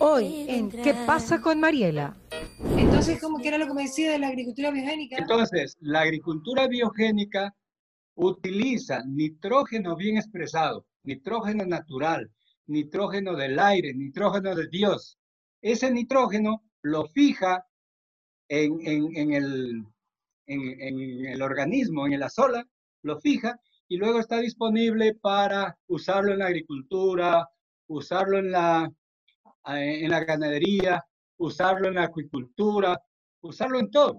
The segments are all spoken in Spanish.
Hoy, en ¿Qué pasa con Mariela? Entonces, ¿cómo que era lo que me decía de la agricultura biogénica? Entonces, la agricultura biogénica utiliza nitrógeno bien expresado, nitrógeno natural, nitrógeno del aire, nitrógeno de Dios. Ese nitrógeno lo fija en, el, en, el organismo, en la sola, lo fija y luego está disponible para usarlo en la agricultura, usarlo en la, en la ganadería, usarlo en la acuicultura, usarlo en todo.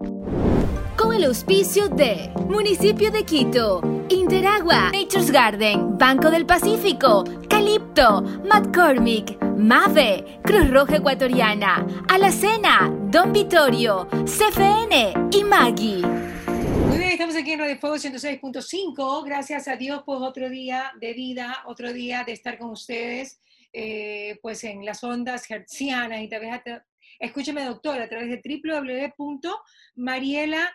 Con el auspicio de Municipio de Quito, Interagua, Nature's Garden, Banco del Pacífico, Calipto, McCormick, Mave, Cruz Roja Ecuatoriana, Alacena, Don Vittorio, CFN y Maggie. Muy bien, estamos aquí en Radio Fuego 106.5. Gracias a Dios, pues otro día de vida, otro día de estar con ustedes, eh, pues en las ondas hertzianas y también, escúcheme doctor, a través de www.mariela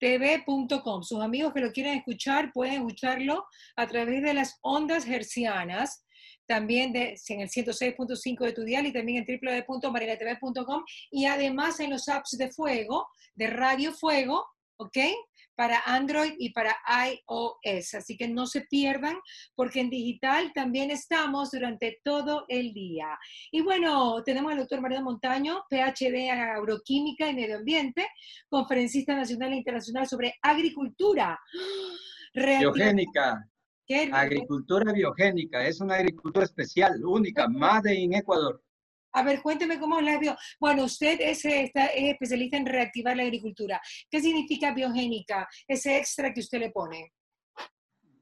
tv.com. Sus amigos que lo quieren escuchar pueden escucharlo a través de las ondas hercianas, también de, en el 106.5 de tu dial y también en www.marilatv.com y además en los apps de Fuego, de Radio Fuego, ¿ok? Para Android y para iOS. Así que no se pierdan porque en digital también estamos durante todo el día. Y bueno, tenemos al doctor Mario Montaño, PhD en Agroquímica y Medio Ambiente, conferencista nacional e internacional sobre agricultura. Biogénica. Agricultura biogénica, es una agricultura especial, única, más de en Ecuador. A ver, cuénteme cómo la vio. Bueno, usted es, está, es especialista en reactivar la agricultura. ¿Qué significa biogénica? Ese extra que usted le pone.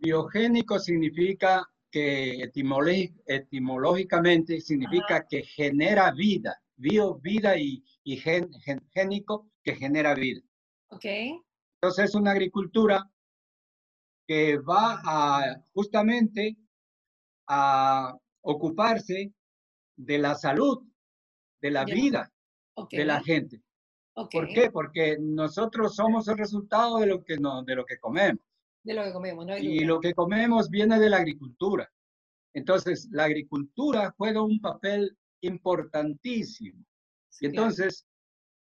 Biogénico significa que etimológicamente significa que genera vida. Bio, vida y, génico que genera vida. Ok. Entonces es una agricultura que va a justamente a ocuparse de la salud, de la vida de la gente. ¿Por qué? Porque nosotros somos el resultado de lo que, no, de lo que comemos. De lo que comemos, ¿no? y lo que comemos viene de la agricultura. Entonces, la agricultura juega un papel importantísimo. y entonces,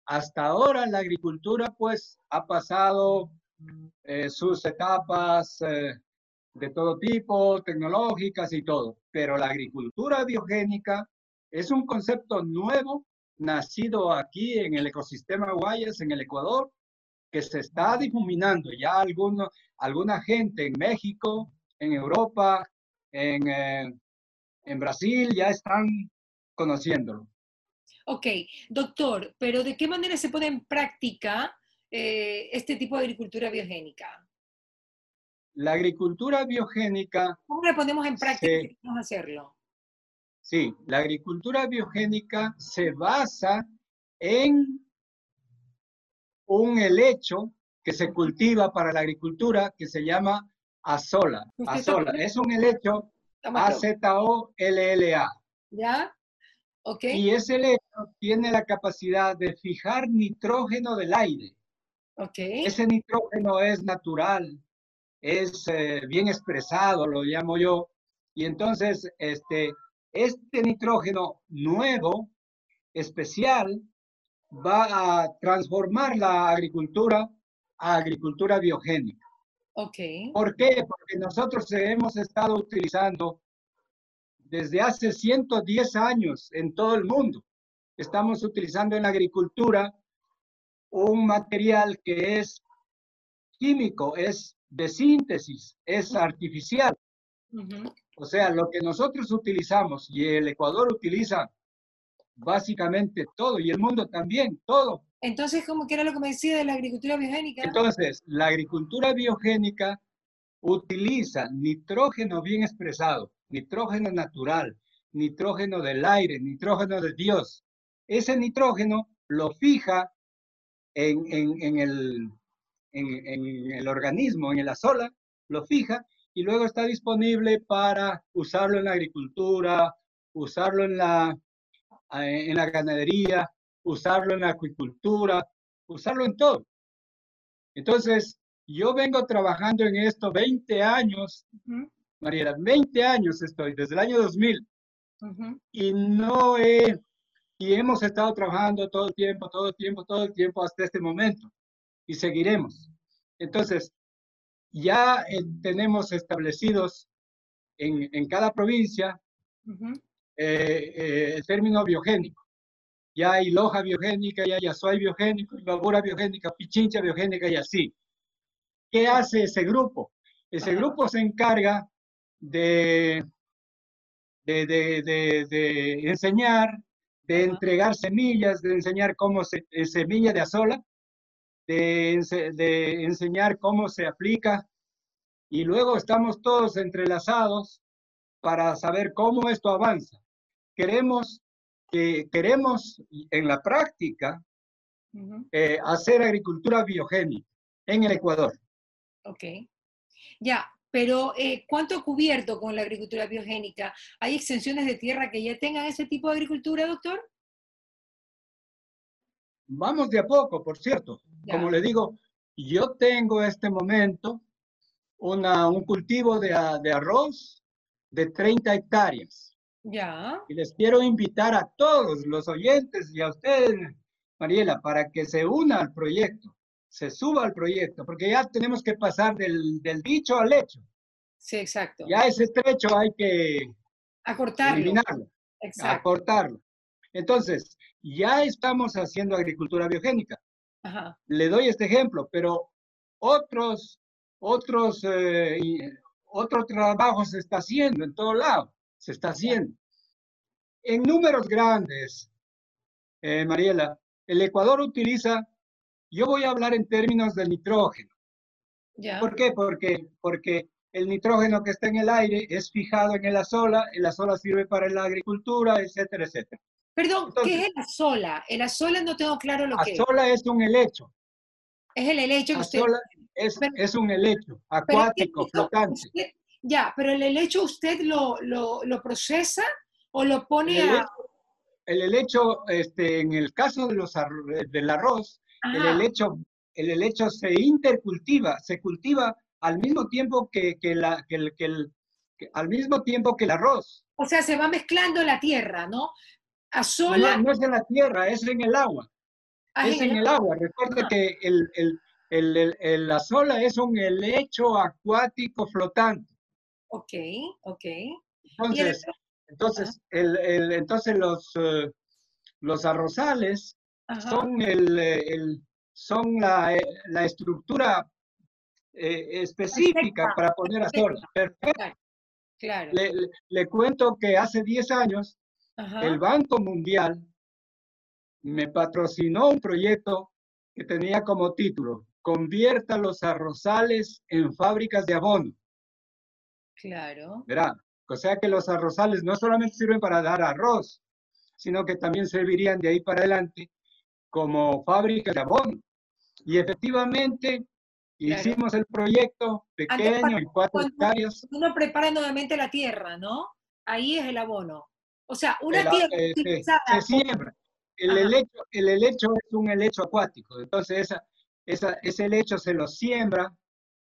hasta ahora la agricultura pues ha pasado eh, sus etapas eh, de todo tipo, tecnológicas y todo, pero la agricultura biogénica es un concepto nuevo, nacido aquí en el ecosistema Guayas, en el Ecuador, que se está difuminando. Ya alguno, alguna gente en México, en Europa, en, eh, en Brasil, ya están conociéndolo. Ok, doctor, pero ¿de qué manera se pone en práctica eh, este tipo de agricultura biogénica? La agricultura biogénica... ¿Cómo le ponemos en práctica? ¿Cómo hacerlo? Sí, la agricultura biogénica se basa en un helecho que se cultiva para la agricultura que se llama azola. Azola es un helecho A-Z-O-L-L-A. ¿Ya? Ok. Y ese helecho tiene la capacidad de fijar nitrógeno del aire. Ok. Ese nitrógeno es natural, es eh, bien expresado, lo llamo yo. Y entonces, este, este nitrógeno nuevo, especial, va a transformar la agricultura a agricultura biogénica. Ok. ¿Por qué? Porque nosotros hemos estado utilizando desde hace 110 años en todo el mundo. Estamos utilizando en la agricultura un material que es químico, es de síntesis, es artificial. O sea, lo que nosotros utilizamos y el Ecuador utiliza básicamente todo y el mundo también, todo. Entonces, ¿cómo que era lo que me decía de la agricultura biogénica? Entonces, la agricultura biogénica utiliza nitrógeno bien expresado, nitrógeno natural, nitrógeno del aire, nitrógeno de Dios. Ese nitrógeno lo fija en, el, en, el organismo, en la sola, lo fija y luego está disponible para usarlo en la agricultura, usarlo en la, en la ganadería, usarlo en la acuicultura, usarlo en todo. Entonces, yo vengo trabajando en esto 20 años, Mariela, 20 años estoy, desde el año 2000. Ujú. y no he, y hemos estado trabajando todo el tiempo, todo el tiempo, todo el tiempo hasta este momento y seguiremos. Entonces, ya eh, tenemos establecidos en, en cada provincia Ujú. eh, eh, el término biogénico. Ya hay loja biogénica, ya hay azuay biogénico, babura biogénica, pichincha biogénica y así. ¿Qué hace ese grupo? Ese Ajá. grupo se encarga de, de, de, de- de enseñar, de entregar semillas, de enseñar cómo se, eh, semilla de azola, de, ense- de enseñar cómo se aplica y luego estamos todos entrelazados para saber cómo esto avanza. Queremos, que queremos en la práctica eh, hacer agricultura biogénica en el Ecuador. Ok. Ya, pero eh, ¿cuánto cubierto con la agricultura biogénica? ¿Hay extensiones de tierra que ya tengan ese tipo de agricultura, doctor? Vamos de a poco, por cierto. Como le digo, yo tengo este momento una, un cultivo de, de arroz de 30 hectáreas. Ya. Y les quiero invitar a todos los oyentes y a ustedes, Mariela, para que se una al proyecto, se suba al proyecto, porque ya tenemos que pasar del, del dicho al hecho. Sí, exacto. Ya ese trecho hay que Acortarlo. eliminarlo, Exacto. acortarlo. Entonces, ya estamos haciendo agricultura biogénica. Ajá. Le doy este ejemplo, pero otros, otros, eh, y- otro trabajo se está haciendo en todo lado, se está haciendo. En números grandes, eh, Mariela, el Ecuador utiliza, yo voy a hablar en términos de nitrógeno. Ya. ¿Por qué? Porque, porque el nitrógeno que está en el aire es fijado en el azola, el azola sirve para la agricultura, etcétera, etcétera. Perdón, ¿qué es el azola? El azola no tengo claro lo que es. Azola es un helecho, Es el helecho que usted... es, Pero- es un helecho acuático, flotante. usted- ya, pero el helecho usted lo, lo, lo procesa o lo pone El a... el helecho, este, en el caso de los del arroz, el Ajá. helecho, el helecho se intercultiva, se cultiva al mismo tiempo que, que la, que el, que el- al mismo tiempo que el arroz. O sea, se va mezclando la tierra, ¿no? No, es en la tierra, es en el agua. ah, es en el agua. Recuerde Ajá. que el, el, la sola es un helecho acuático flotante. Ok, ok. Entonces, entonces, el, el- entonces los, eh, los arrozales Ajá. son, el, el- son la, eh, la estructura eh, específica Perfecta, para poner a sola. Perfecto. Claro. Le, le- le cuento que hace 10 años Ajá. el Banco Mundial me patrocinó un proyecto que tenía como título, convierta los arrozales en fábricas de abono. Claro. Verá, o sea que los arrozales no solamente sirven para dar arroz, sino que también servirían de ahí para adelante como fábricas de abono. Y efectivamente Claro. hicimos el proyecto pequeño en cuatro hectáreas. Uno prepara nuevamente la tierra, ¿no? Ahí es el abono. O sea, una el- tierra eh, se- utilizada se siembra. El Ajá. helecho, el helecho es un helecho acuático, entonces esa, esa, ese helecho se lo siembra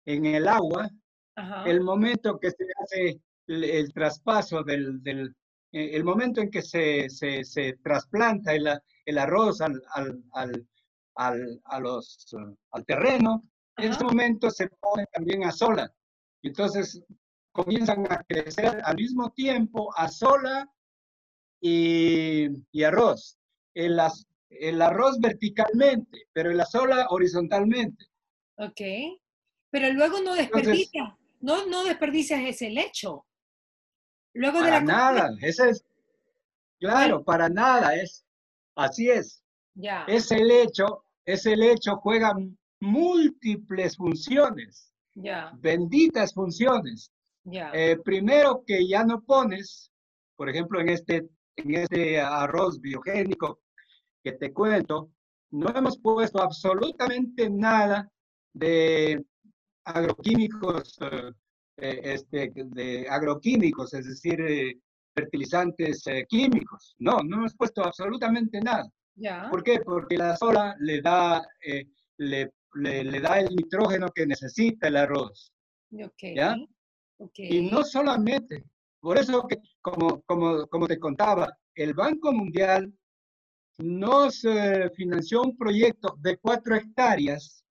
en el agua. Ajá. El momento que se hace el, el traspaso del, del eh, el momento en que se, se, se trasplanta el, el arroz al, al, al, al, a los, al terreno, en Ajá. ese momento se pone también a sola. Entonces comienzan a crecer al mismo tiempo a sola y, y arroz. El, el arroz verticalmente, pero el azola horizontalmente. Ok. Pero luego no desperdicias, no, no desperdicias ese lecho. Luego de Para la nada, ese es, claro, para nada, es, así es. Ya. Ese hecho, ese hecho juega múltiples funciones, Ya. benditas funciones. Ya. Eh, primero que ya no pones, por ejemplo, en este, en este arroz biogénico que te cuento, no hemos puesto absolutamente nada de agroquímicos, eh, eh, este, de agroquímicos, es decir, eh, fertilizantes eh, químicos. No, no hemos puesto absolutamente nada. ya. ¿Por qué? Porque la sola le da, le, le- le da el nitrógeno que necesita el arroz. Ok. ¿Ya? Ok. Y no solamente, Por eso, como, te contaba, el Banco Mundial nos financió un proyecto de cuatro hectáreas.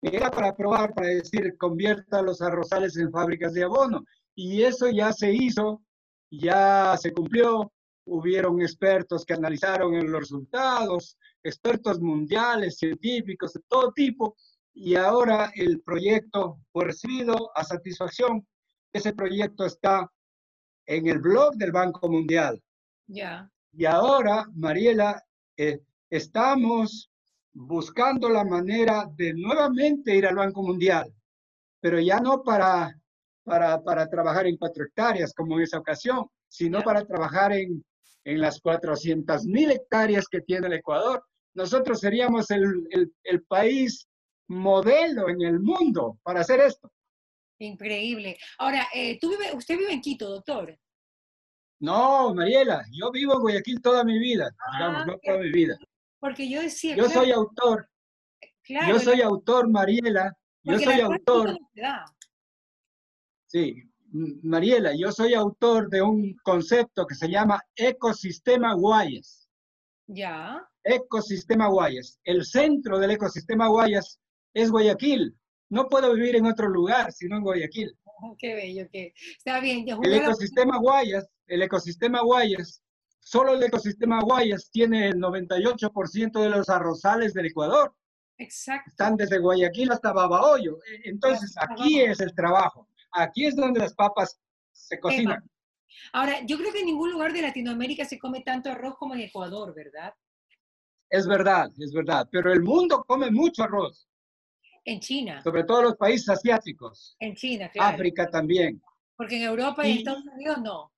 Era para probar, para decir, convierta los arrozales en fábricas de abono. Y eso ya se hizo, ya se cumplió. Hubieron expertos que analizaron los resultados, expertos mundiales, científicos de todo tipo, y ahora el proyecto fue recibido a satisfacción. Ese proyecto está en el blog del Banco Mundial. Ya. Y ahora, Mariela, eh, estamos buscando la manera de nuevamente ir al Banco Mundial, pero ya no para, para, para trabajar en cuatro hectáreas como en esa ocasión, sino para trabajar en, en las 400 mil hectáreas que tiene el Ecuador. Nosotros seríamos el, el, el país modelo en el mundo para hacer esto. Increíble. Ahora, eh, ¿tú vive, usted vive en Quito, doctor. No, Mariela, yo vivo en Guayaquil toda mi vida, digamos, Ah, no toda mi vida. Porque yo decía, Yo claro, soy autor, claro, yo soy autor, Mariela, yo soy autor, sí, Mariela, yo soy autor de un concepto que se llama ecosistema Guayas. Ya, Ecosistema Guayas. El centro del ecosistema Guayas es Guayaquil. No puedo vivir en otro lugar sino en Guayaquil. qué bello, que está bien. ya El ecosistema Guayas, el ecosistema Guayas, solo el ecosistema Guayas tiene el 98% de los arrozales del Ecuador. Exacto. Están desde Guayaquil hasta Babahoyo. E- Entonces, aquí es el trabajo. Aquí es donde las papas se cocinan. Ahora, yo creo que en ningún lugar de Latinoamérica se come tanto arroz como en Ecuador, ¿verdad? Es verdad, es verdad. Pero el mundo come mucho arroz, En China, sobre todo los países asiáticos. en China, claro. África también. Porque en Europa y en Estados Unidos no.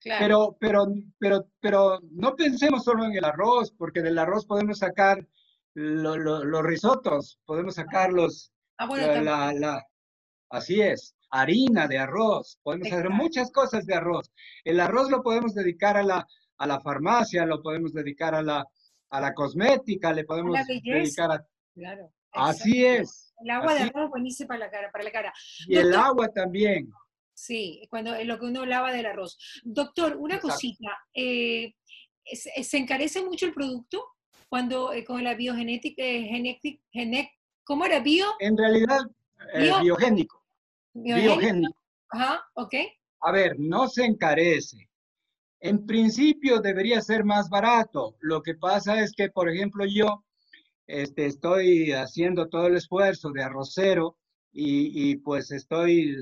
Claro. Pero, pero, pero, pero no pensemos solo en el arroz, porque del arroz podemos sacar lo- lo- los risotos, podemos sacar los, ah, bueno, la, la- la- así es, harina de arroz, podemos hacer muchas cosas de arroz. El arroz lo podemos dedicar a la, a la farmacia, lo podemos dedicar a la, a la cosmética, le podemos dedicar a... claro. Así es. El agua de arroz buenísima para la cara, para la cara. Y el agua también. Sí, cuando es lo que uno lava del arroz. Doctor, una Exacto. cosita, eh, ¿se, encarece mucho el producto cuando eh, con la biogenética, eh, genetic- gene- ¿cómo era? Bio, En realidad, eh, Bio- biogénico, biogénico? biogénico. Ajá, ok. A ver, no se encarece. En principio debería ser más barato. Lo que pasa es que, por ejemplo, yo este, estoy haciendo todo el esfuerzo de arrocero y, y, pues estoy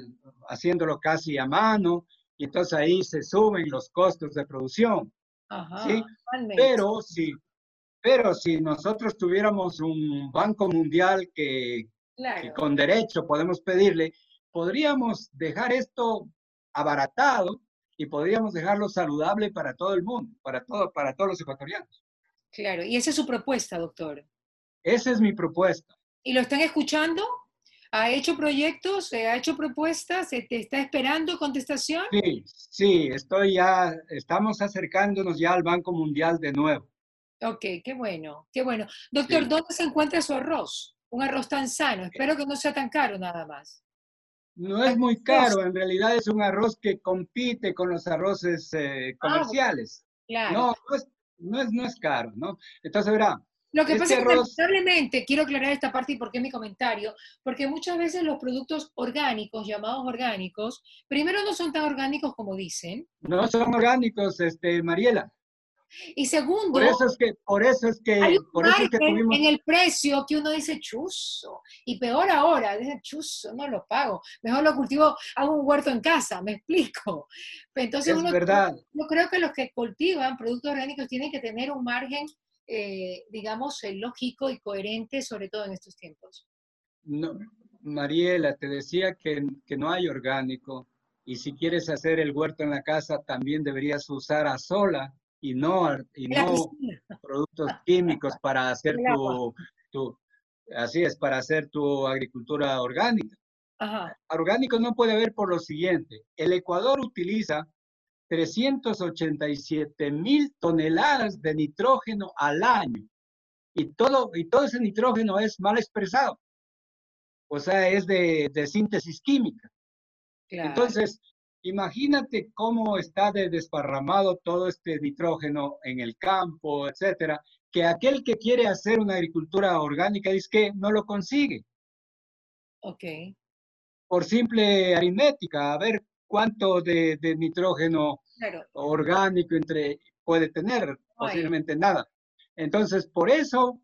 haciéndolo casi a mano y entonces ahí se suben los costos de producción. Ajá. Sí. Pero si, pero si nosotros tuviéramos un banco mundial que, con derecho podemos pedirle, podríamos dejar esto abaratado y podríamos dejarlo saludable para todo el mundo, para, todo, para todos los ecuatorianos. Claro, y esa es su propuesta, doctor. Esa es mi propuesta. ¿Y lo están escuchando? ¿Ha hecho proyectos? ¿Se ¿Ha hecho propuestas? ¿Se te está esperando contestación? Sí, sí, estoy ya, estamos acercándonos ya al Banco Mundial de nuevo. Ok, qué bueno, qué bueno. Doctor, Sí. ¿dónde se encuentra su arroz? Un arroz tan sano. Espero que no sea tan caro nada más. No es muy caro, en realidad es un arroz que compite con los arroces eh, comerciales. Claro. No, no es, no, es, no es caro, ¿no? Entonces, verá, Lo que este pasa es que lamentablemente, quiero aclarar esta parte y por qué mi comentario, porque muchas veces los productos orgánicos, llamados orgánicos, primero no son tan orgánicos como dicen, no son orgánicos, este, Mariela. y segundo, Por eso es que, por eso es que, hay un por eso es que tuvimos en el precio que uno dice chuzo, y peor ahora, dice chuzo, no lo pago, mejor lo cultivo, hago un huerto en casa, me explico. Entonces Es uno, verdad. yo creo que los que cultivan productos orgánicos tienen que tener un margen, eh, digamos, lógico y coherente, sobre todo en estos tiempos. No, Mariela, te decía que, que no hay orgánico y si quieres hacer el huerto en la casa también deberías usar azola y no, y no productos químicos para hacer tu, tu, así es, para hacer tu agricultura orgánica. Ajá. Orgánico no puede haber por lo siguiente, el Ecuador utiliza 387 mil toneladas de nitrógeno al año y todo, y todo ese nitrógeno es mal expresado, o sea, es de, de síntesis química. Claro. Entonces, imagínate cómo está de desparramado todo este nitrógeno en el campo, etcétera, que aquel que quiere hacer una agricultura orgánica dice que no lo consigue. Ok. Por simple aritmética, a ver cuánto de, nitrógeno orgánico entre, puede tener, posiblemente nada. Entonces, por eso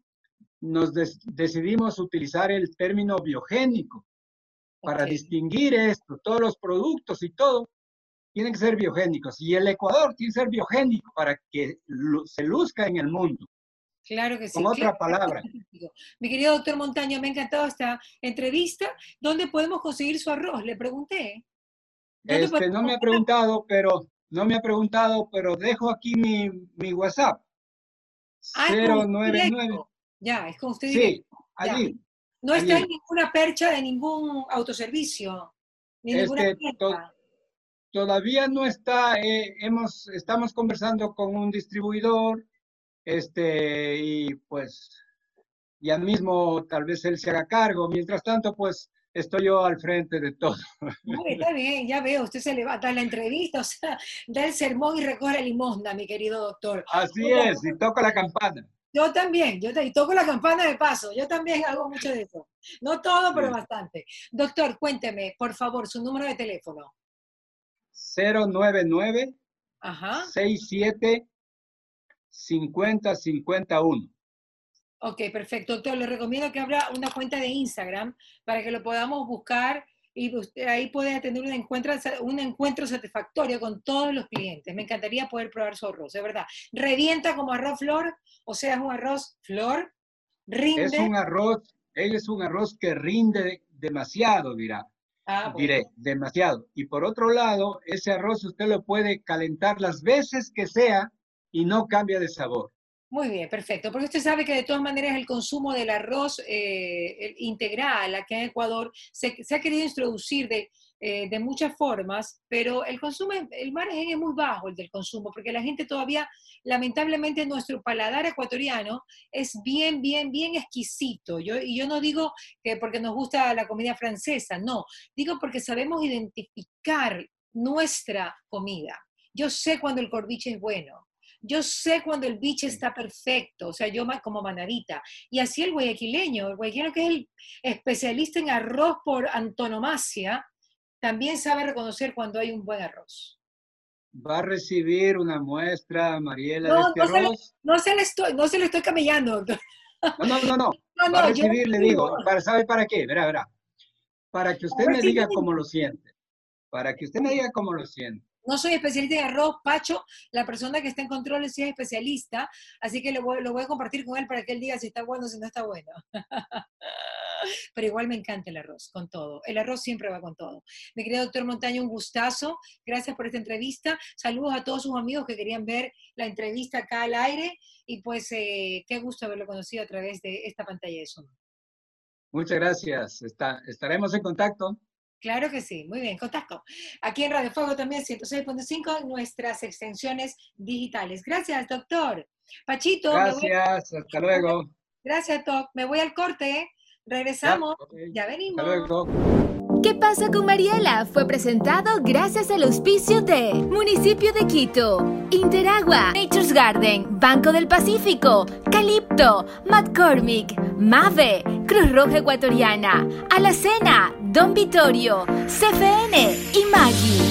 nos decidimos utilizar el término biogénico para distinguir esto. Todos los productos y todo tienen que ser biogénicos. Y el Ecuador tiene que ser biogénico para que se luzca en el mundo. Claro que sí. Con otra palabra. Mi querido doctor Montaño, me ha encantado esta entrevista. ¿Dónde podemos conseguir su arroz? Le pregunté. Este, no me ha preguntado, pero no me ha preguntado, pero dejo aquí mi, mi WhatsApp. Ah, 099. Ya, es con usted. Sí, allí. No está en ninguna percha de ningún autoservicio. Ni este, todavía no está, eh, hemos, estamos conversando con un distribuidor, este, y pues ya mismo tal vez él se haga cargo. Mientras tanto, pues estoy yo al frente de todo. está bien, ya veo, usted se le va a dar la entrevista, o sea, da el sermón y recoge limosna, mi querido doctor. Así es, y toca la campana. Yo también, yo y toco la campana de paso, yo también hago mucho de eso. No todo, pero bastante. Doctor, cuénteme, por favor, su número de teléfono. 099 Ajá. 67 50 51. Ok, perfecto. Doctor, le recomiendo que abra una cuenta de Instagram para que lo podamos buscar y usted ahí puede tener un encuentro, un encuentro satisfactorio con todos los clientes. Me encantaría poder probar su arroz, de verdad. Revienta como arroz flor, o sea, es un arroz flor, rinde. Es un arroz, él es un arroz que rinde demasiado, dirá. Ah, Diré, demasiado. Y por otro lado, ese arroz usted lo puede calentar las veces que sea y no cambia de sabor. Muy bien, perfecto. Porque usted sabe que de todas maneras el consumo del arroz eh, integral aquí en Ecuador se, ha querido introducir de, eh, de, muchas formas, pero el consumo, el margen es muy bajo el del consumo, porque la gente todavía, lamentablemente, nuestro paladar ecuatoriano es bien, bien, bien exquisito. Yo, y yo no digo que porque nos gusta la comida francesa, no, digo porque sabemos identificar nuestra comida. Yo sé cuando el corviche es bueno, yo sé cuando el biche está perfecto, o sea, yo como manadita. Y así el guayaquileño, el guayaquileño que es el especialista en arroz por antonomasia, también sabe reconocer cuando hay un buen arroz. Va a recibir una muestra, Mariela, no, de este no arroz. Se no, se le estoy, no se le estoy camellando, doctor. No, no, no, no. va a recibir, le digo, para, ¿sabe para qué? Verá, verá. Para que usted me diga cómo lo siente. Para que usted me diga cómo lo siente. No soy especialista en arroz, Pacho, la persona que está en control sí es especialista, así que lo voy, a compartir con él para que él diga si está bueno o si no está bueno. Pero igual me encanta el arroz, con todo. El arroz siempre va con todo. Mi querido doctor Montaño, un gustazo. Gracias por esta entrevista. Saludos a todos sus amigos que querían ver la entrevista acá al aire. Y pues eh, qué gusto haberlo conocido a través de esta pantalla de Zoom. Muchas gracias. Estaremos en contacto. Claro que sí, muy bien, contacto. Aquí en Radio Fuego también 106.5, nuestras extensiones digitales. Gracias, doctor. Pachito. Gracias, hasta luego. Gracias, Doc. Me voy al corte. Regresamos. Ya, venimos. Hasta luego. ¿Qué pasa con Mariela? Fue presentado gracias al auspicio de Municipio de Quito, Interagua, Nature's Garden, Banco del Pacífico, Calipto, McCormick, Mave, Cruz Roja Ecuatoriana, Alacena, Don Vittorio, CFN y Maggie.